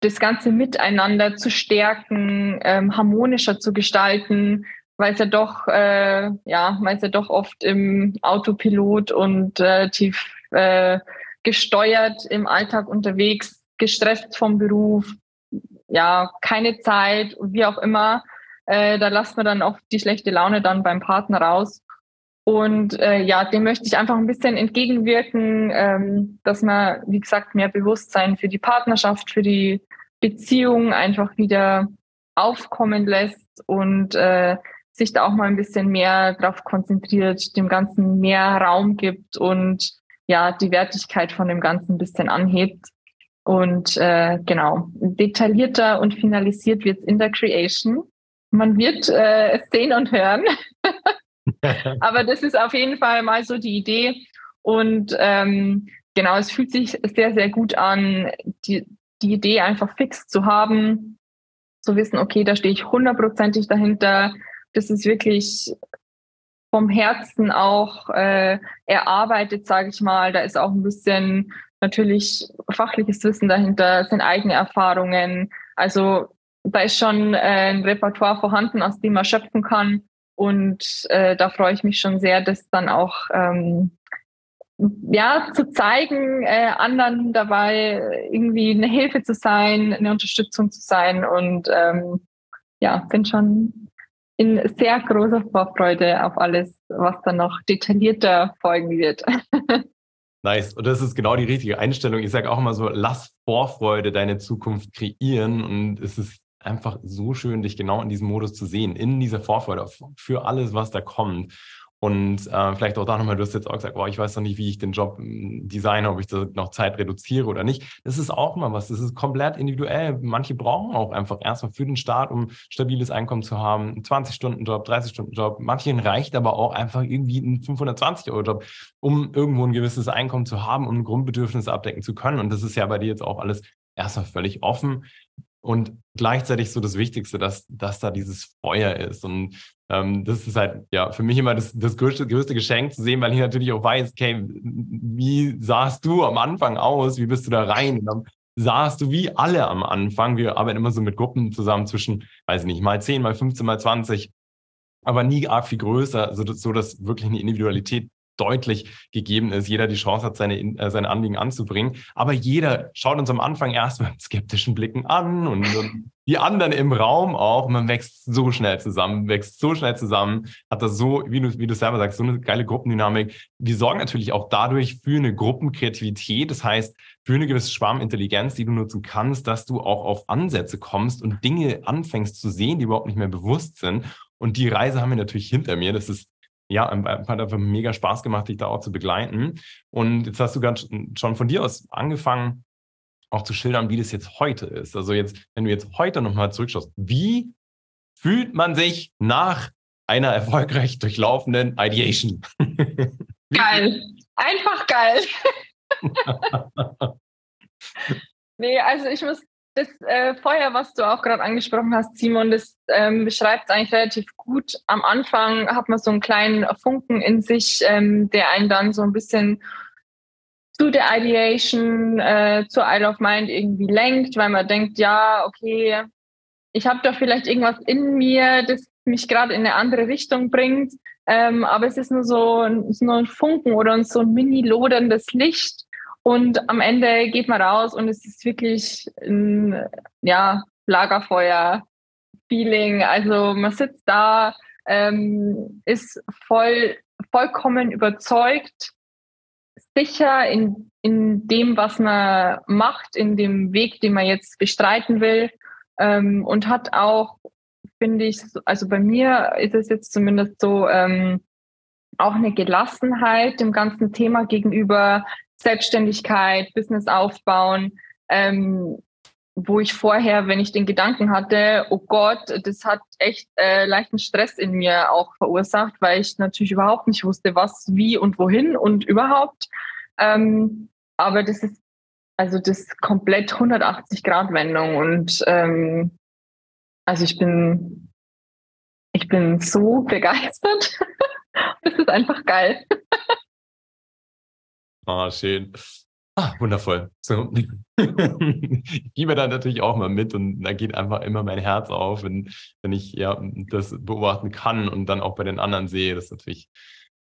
das ganze Miteinander zu stärken, ähm, harmonischer zu gestalten, weil es ja doch, äh, ja, weil es ja doch oft im Autopilot und äh, tief äh, gesteuert im Alltag unterwegs, gestresst vom Beruf, ja, keine Zeit, wie auch immer. Äh, da lassen wir dann auch die schlechte Laune dann beim Partner raus. Und äh, ja, dem möchte ich einfach ein bisschen entgegenwirken, ähm, dass man, wie gesagt, mehr Bewusstsein für die Partnerschaft, für die Beziehung einfach wieder aufkommen lässt und äh, sich da auch mal ein bisschen mehr drauf konzentriert, dem Ganzen mehr Raum gibt und ja, die Wertigkeit von dem Ganzen ein bisschen anhebt. Und äh, genau, detaillierter und finalisiert wird es in der Creation. Man wird äh, sehen und hören. Aber das ist auf jeden Fall mal so die Idee. Und ähm, genau, es fühlt sich sehr, sehr gut an, die, die Idee einfach fix zu haben, zu wissen, okay, da stehe ich hundertprozentig dahinter. Das ist wirklich vom Herzen auch äh, erarbeitet, sage ich mal. Da ist auch ein bisschen natürlich fachliches Wissen dahinter, sind eigene Erfahrungen. Also da ist schon äh, ein Repertoire vorhanden, aus dem man schöpfen kann. Und äh, da freue ich mich schon sehr, das dann auch ähm, ja zu zeigen, äh, anderen dabei irgendwie eine Hilfe zu sein, eine Unterstützung zu sein. Und ähm, ja, bin schon in sehr großer Vorfreude auf alles, was dann noch detaillierter folgen wird. Nice. Und das ist genau die richtige Einstellung. Ich sage auch immer so, lass Vorfreude deine Zukunft kreieren. Und es ist einfach so schön, dich genau in diesem Modus zu sehen, in dieser Vorfreude für alles, was da kommt. Und äh, vielleicht auch da nochmal, du hast jetzt auch gesagt, boah, ich weiß noch nicht, wie ich den Job hm, designe, ob ich da noch Zeit reduziere oder nicht. Das ist auch mal was. Das ist komplett individuell. Manche brauchen auch einfach erstmal für den Start, um stabiles Einkommen zu haben, einen 20-Stunden-Job, 30-Stunden-Job. Manchen reicht aber auch einfach irgendwie ein 520-Euro-Job, um irgendwo ein gewisses Einkommen zu haben, um ein Grundbedürfnis abdecken zu können. Und das ist ja bei dir jetzt auch alles erstmal völlig offen. Und gleichzeitig so das Wichtigste, dass, dass da dieses Feuer ist. Und ähm, das ist halt ja für mich immer das, das größte, größte Geschenk zu sehen, weil ich natürlich auch weiß, okay, wie sahst du am Anfang aus? Wie bist du da rein? Und dann sahst du wie alle am Anfang. Wir arbeiten immer so mit Gruppen zusammen zwischen, weiß ich nicht, mal 10, mal 15, mal 20, aber nie arg viel größer, so, so dass wirklich eine Individualität deutlich gegeben ist, jeder die Chance hat, seine, äh, seine Anliegen anzubringen. Aber jeder schaut uns am Anfang erst mit skeptischen Blicken an und, und die anderen im Raum auch. Man wächst so schnell zusammen, wächst so schnell zusammen, hat das so, wie du, wie du selber sagst, so eine geile Gruppendynamik. Wir sorgen natürlich auch dadurch für eine Gruppenkreativität. Das heißt, für eine gewisse Schwarmintelligenz, die du nutzen kannst, dass du auch auf Ansätze kommst und Dinge anfängst zu sehen, die überhaupt nicht mehr bewusst sind. Und die Reise haben wir natürlich hinter mir. Das ist ja, hat einfach mega Spaß gemacht, dich da auch zu begleiten. Und jetzt hast du ganz schon von dir aus angefangen, auch zu schildern, wie das jetzt heute ist. Also jetzt, wenn du jetzt heute nochmal zurückschaust, wie fühlt man sich nach einer erfolgreich durchlaufenden Ideation? geil. Einfach geil. nee, also ich muss das äh, Feuer, was du auch gerade angesprochen hast, Simon, das ähm, beschreibt es eigentlich relativ gut. Am Anfang hat man so einen kleinen Funken in sich, ähm, der einen dann so ein bisschen zu der Ideation, äh, zur Isle of Mind irgendwie lenkt, weil man denkt, ja, okay, ich habe da vielleicht irgendwas in mir, das mich gerade in eine andere Richtung bringt. Ähm, aber es ist nur so, so nur ein Funken oder so ein mini loderndes Licht und am Ende geht man raus und es ist wirklich ein ja, Lagerfeuer-Feeling. Also man sitzt da, ähm, ist voll, vollkommen überzeugt, sicher in, in dem, was man macht, in dem Weg, den man jetzt bestreiten will ähm, und hat auch, finde ich, also bei mir ist es jetzt zumindest so, ähm, auch eine Gelassenheit dem ganzen Thema gegenüber, Selbstständigkeit, Business aufbauen, ähm, wo ich vorher, wenn ich den Gedanken hatte, oh Gott, das hat echt äh, leichten Stress in mir auch verursacht, weil ich natürlich überhaupt nicht wusste, was, wie und wohin und überhaupt. Ähm, aber das ist also das komplett 180 Grad Wendung und ähm, also ich bin ich bin so begeistert. das ist einfach geil. Ah, schön. Ah, wundervoll. So. ich gebe da natürlich auch mal mit und da geht einfach immer mein Herz auf, wenn, wenn ich ja das beobachten kann und dann auch bei den anderen sehe. Das ist natürlich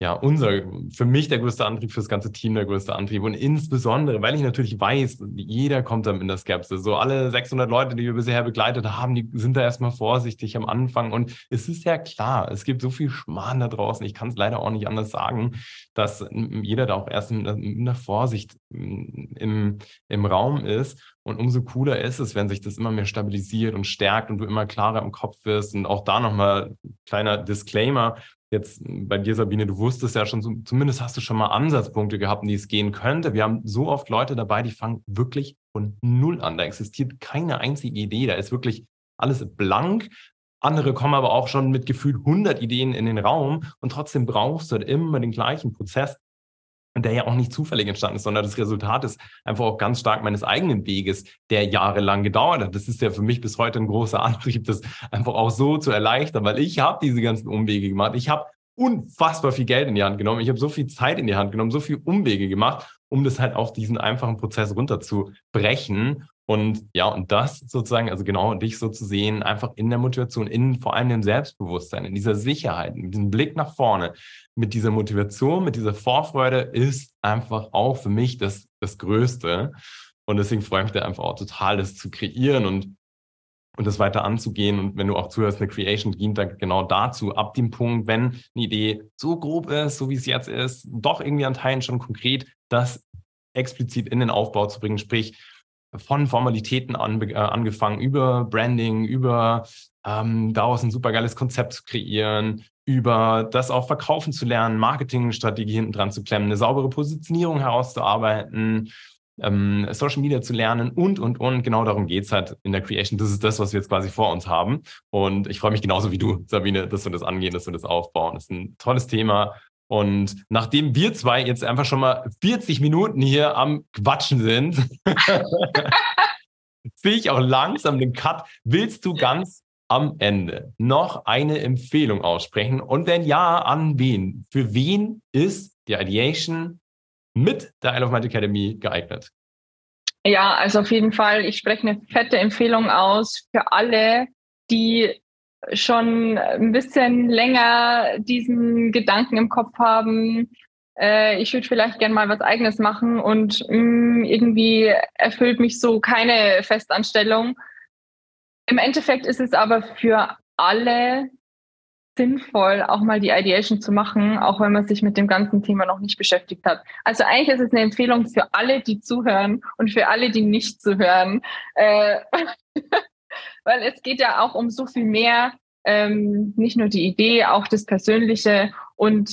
ja, unser, für mich der größte Antrieb, für das ganze Team der größte Antrieb. Und insbesondere, weil ich natürlich weiß, jeder kommt da mit der Skepsis. So alle 600 Leute, die wir bisher begleitet haben, die sind da erstmal vorsichtig am Anfang. Und es ist ja klar, es gibt so viel Schmarrn da draußen. Ich kann es leider auch nicht anders sagen, dass jeder da auch erst mit einer Vorsicht im, im Raum ist. Und umso cooler ist es, wenn sich das immer mehr stabilisiert und stärkt und du immer klarer im Kopf wirst. Und auch da nochmal kleiner Disclaimer jetzt bei dir, Sabine, du wusstest ja schon, zumindest hast du schon mal Ansatzpunkte gehabt, in die es gehen könnte. Wir haben so oft Leute dabei, die fangen wirklich von Null an. Da existiert keine einzige Idee. Da ist wirklich alles blank. Andere kommen aber auch schon mit gefühlt 100 Ideen in den Raum und trotzdem brauchst du halt immer den gleichen Prozess, der ja auch nicht zufällig entstanden ist, sondern das Resultat ist einfach auch ganz stark meines eigenen Weges, der jahrelang gedauert hat. Das ist ja für mich bis heute ein großer Antrieb, das einfach auch so zu erleichtern, weil ich habe diese ganzen Umwege gemacht. Ich habe unfassbar viel Geld in die Hand genommen. Ich habe so viel Zeit in die Hand genommen, so viel Umwege gemacht, um das halt auf diesen einfachen Prozess runterzubrechen. Und ja, und das sozusagen, also genau dich so zu sehen, einfach in der Motivation, in vor allem dem Selbstbewusstsein, in dieser Sicherheit, mit diesem Blick nach vorne, mit dieser Motivation, mit dieser Vorfreude ist einfach auch für mich das, das Größte. Und deswegen freue ich mich da einfach auch total, das zu kreieren und, und das weiter anzugehen. Und wenn du auch zuhörst, eine Creation dient da genau dazu, ab dem Punkt, wenn eine Idee so grob ist, so wie es jetzt ist, doch irgendwie an Teilen schon konkret, das explizit in den Aufbau zu bringen, sprich, von Formalitäten an, äh, angefangen, über Branding, über ähm, daraus ein supergeiles Konzept zu kreieren, über das auch verkaufen zu lernen, Marketingstrategie hinten dran zu klemmen, eine saubere Positionierung herauszuarbeiten, ähm, Social Media zu lernen und, und, und. Genau darum geht's halt in der Creation. Das ist das, was wir jetzt quasi vor uns haben. Und ich freue mich genauso wie du, Sabine, dass wir das angehen, dass wir das aufbauen. Das ist ein tolles Thema. Und nachdem wir zwei jetzt einfach schon mal 40 Minuten hier am Quatschen sind, sehe ich auch langsam den Cut. Willst du ganz am Ende noch eine Empfehlung aussprechen? Und wenn ja, an wen? Für wen ist die Ideation mit der Isle of Might Academy geeignet? Ja, also auf jeden Fall. Ich spreche eine fette Empfehlung aus für alle, die schon ein bisschen länger diesen Gedanken im Kopf haben, äh, ich würde vielleicht gerne mal was eigenes machen und mh, mm, irgendwie erfüllt mich so keine Festanstellung. Im Endeffekt ist es aber für alle sinnvoll, auch mal die Ideation zu machen, auch wenn man sich mit dem ganzen Thema noch nicht beschäftigt hat. Also eigentlich ist es eine Empfehlung für alle, die zuhören und für alle, die nicht zuhören. Äh, weil es geht ja auch um so viel mehr, ähm, nicht nur die Idee, auch das Persönliche. Und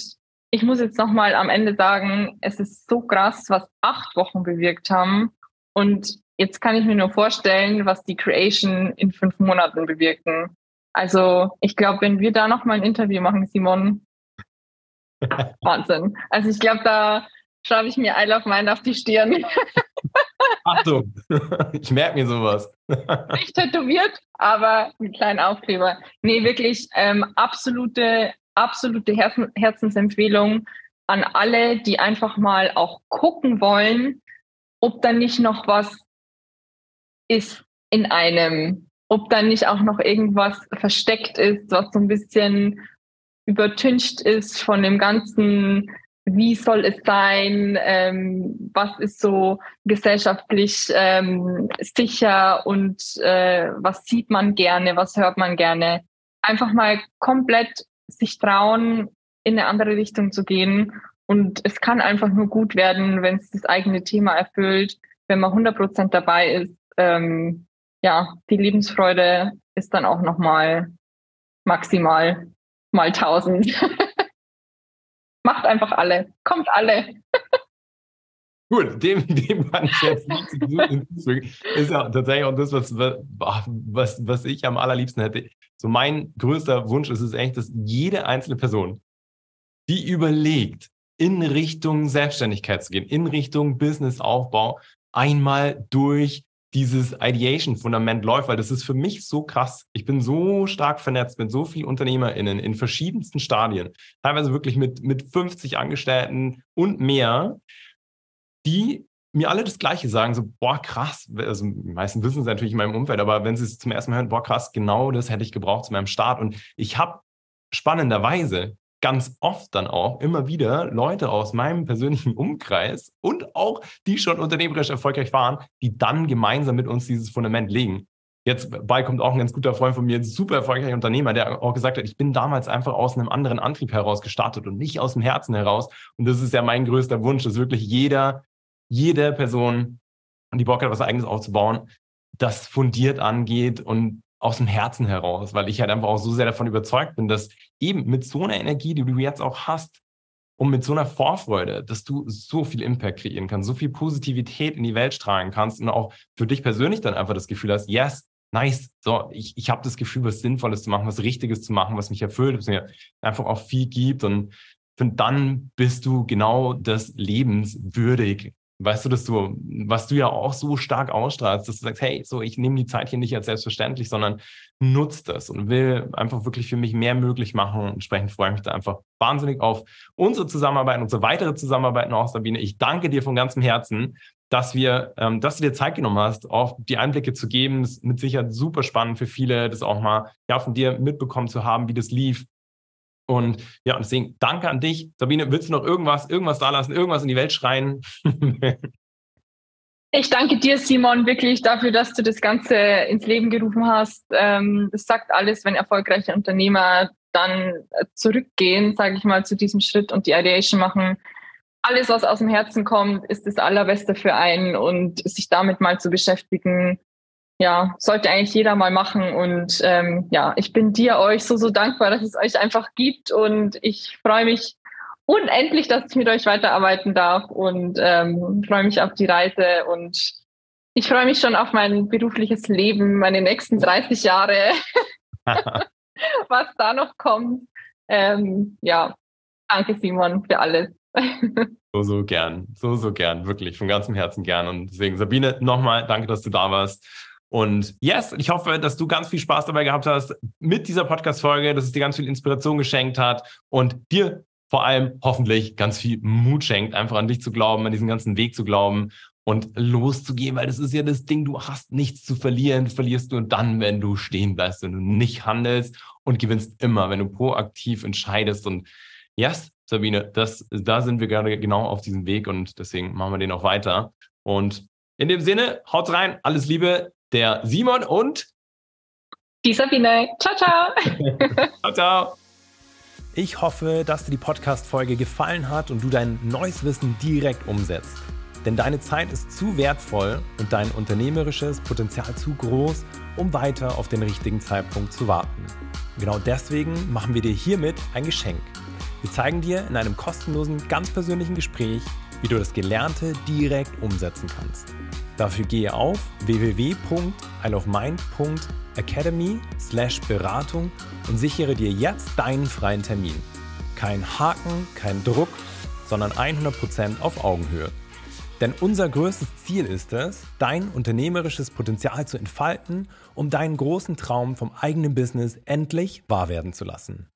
ich muss jetzt nochmal am Ende sagen, es ist so krass, was acht Wochen bewirkt haben. Und jetzt kann ich mir nur vorstellen, was die Creation in fünf Monaten bewirken. Also ich glaube, wenn wir da nochmal ein Interview machen, Simon, Wahnsinn. Also ich glaube, da schreibe ich mir I Love Mind auf die Stirn. Achtung, ich merke mir sowas. Nicht tätowiert, aber mit kleinen Aufkleber. Nee, wirklich ähm, absolute, absolute Herzen, Herzensempfehlung an alle, die einfach mal auch gucken wollen, ob da nicht noch was ist in einem, ob da nicht auch noch irgendwas versteckt ist, was so ein bisschen übertüncht ist von dem ganzen wie soll es sein, ähm, was ist so gesellschaftlich ähm, sicher und äh, was sieht man gerne, was hört man gerne. Einfach mal komplett sich trauen, in eine andere Richtung zu gehen. Und es kann einfach nur gut werden, wenn es das eigene Thema erfüllt, wenn man 100 Prozent dabei ist. Ähm, ja, die Lebensfreude ist dann auch nochmal maximal mal 1000. Macht einfach alle. Kommt alle. Gut, dem, dem kann ich jetzt nicht hinzufügen. Ist ja tatsächlich auch das, was, was, was ich am allerliebsten hätte. So mein größter Wunsch ist es echt, dass jede einzelne Person, die überlegt, in Richtung Selbstständigkeit zu gehen, in Richtung Businessaufbau, einmal durch dieses Ideation-Fundament läuft, weil das ist für mich so krass. Ich bin so stark vernetzt mit so vielen UnternehmerInnen in verschiedensten Stadien, teilweise wirklich mit, mit 50 Angestellten und mehr, die mir alle das Gleiche sagen, so, boah, krass, also die meisten wissen es natürlich in meinem Umfeld, aber wenn sie es zum ersten Mal hören, boah, krass, genau das hätte ich gebraucht zu meinem Start. Und ich habe spannenderweise ganz oft dann auch immer wieder Leute aus meinem persönlichen Umkreis und auch die schon unternehmerisch erfolgreich waren, die dann gemeinsam mit uns dieses Fundament legen. Jetzt bei kommt auch ein ganz guter Freund von mir, ein super erfolgreicher Unternehmer, der auch gesagt hat, ich bin damals einfach aus einem anderen Antrieb heraus gestartet und nicht aus dem Herzen heraus. Und das ist ja mein größter Wunsch, dass wirklich jeder, jede Person, die Bock hat, was eigenes aufzubauen, das fundiert angeht und aus dem Herzen heraus, weil ich halt einfach auch so sehr davon überzeugt bin, dass eben mit so einer Energie, die du jetzt auch hast, und mit so einer Vorfreude, dass du so viel Impact kreieren kannst, so viel Positivität in die Welt strahlen kannst und auch für dich persönlich dann einfach das Gefühl hast, yes, nice, so, ich, ich habe das Gefühl, was Sinnvolles zu machen, was Richtiges zu machen, was mich erfüllt, was mir einfach auch viel gibt und finde, dann bist du genau des Lebens würdig. Weißt du, dass du, was du ja auch so stark ausstrahlst, dass du sagst, hey, so, ich nehme die Zeit hier nicht als selbstverständlich, sondern nutze das und will einfach wirklich für mich mehr möglich machen. Und entsprechend freue ich mich da einfach wahnsinnig auf unsere Zusammenarbeit, unsere weitere Zusammenarbeit noch, Sabine. Ich danke dir von ganzem Herzen dass wir, ähm, dass du dir Zeit genommen hast, auch die Einblicke zu geben. Das ist mit Sicherheit super spannend für viele, das auch mal ja, von dir mitbekommen zu haben, wie das lief. Und ja, und deswegen danke an dich. Sabine, willst du noch irgendwas, irgendwas da lassen, irgendwas in die Welt schreien? ich danke dir, Simon, wirklich dafür, dass du das Ganze ins Leben gerufen hast. Ähm, das sagt alles, wenn erfolgreiche Unternehmer dann zurückgehen, sage ich mal, zu diesem Schritt und die Ideation machen alles, was aus dem Herzen kommt, ist das Allerbeste für einen und sich damit mal zu beschäftigen, ja, sollte eigentlich jeder mal machen. Und ähm, ja, ich bin dir euch so, so dankbar, dass es euch einfach gibt und ich freue mich unendlich, dass ich mit euch weiterarbeiten darf und ähm, freue mich auf die Reise und ich freue mich schon auf mein berufliches Leben, meine nächsten 30 Jahre, was da noch kommt. Ähm, ja, danke Simon für alles. so, so gern. So, so gern. Wirklich. Von ganzem Herzen gern. Und deswegen, Sabine, nochmal danke, dass du da warst. Und yes, ich hoffe, dass du ganz viel Spaß dabei gehabt hast mit dieser Podcast-Folge, dass es dir ganz viel Inspiration geschenkt hat und dir vor allem hoffentlich ganz viel Mut schenkt, einfach an dich zu glauben, an diesen ganzen Weg zu glauben und loszugehen, weil das ist ja das Ding, du hast nichts zu verlieren, verlierst nur dann, wenn du stehen bleibst, wenn du nicht handelst und gewinnst immer, wenn du proaktiv entscheidest und yes, Sabine, das, da sind wir gerade genau auf diesem Weg und deswegen machen wir den auch weiter. Und in dem Sinne, haut rein, alles Liebe, der Simon und die Sabine. Ciao, ciao. ciao, ciao. Ich hoffe, dass dir die Podcast-Folge gefallen hat und du dein neues Wissen direkt umsetzt. Denn deine Zeit ist zu wertvoll und dein unternehmerisches Potenzial zu groß, um weiter auf den richtigen Zeitpunkt zu warten. Genau deswegen machen wir dir hiermit ein Geschenk. Wir zeigen dir in einem kostenlosen, ganz persönlichen Gespräch, wie du das Gelernte direkt umsetzen kannst. Dafür gehe auf www.isleofmind.academy slash Beratung und sichere dir jetzt deinen freien Termin. Kein Haken, kein Druck, sondern 100% auf Augenhöhe. Denn unser größtes Ziel ist es, dein unternehmerisches Potenzial zu entfalten, um deinen großen Traum vom eigenen Business endlich wahr werden zu lassen.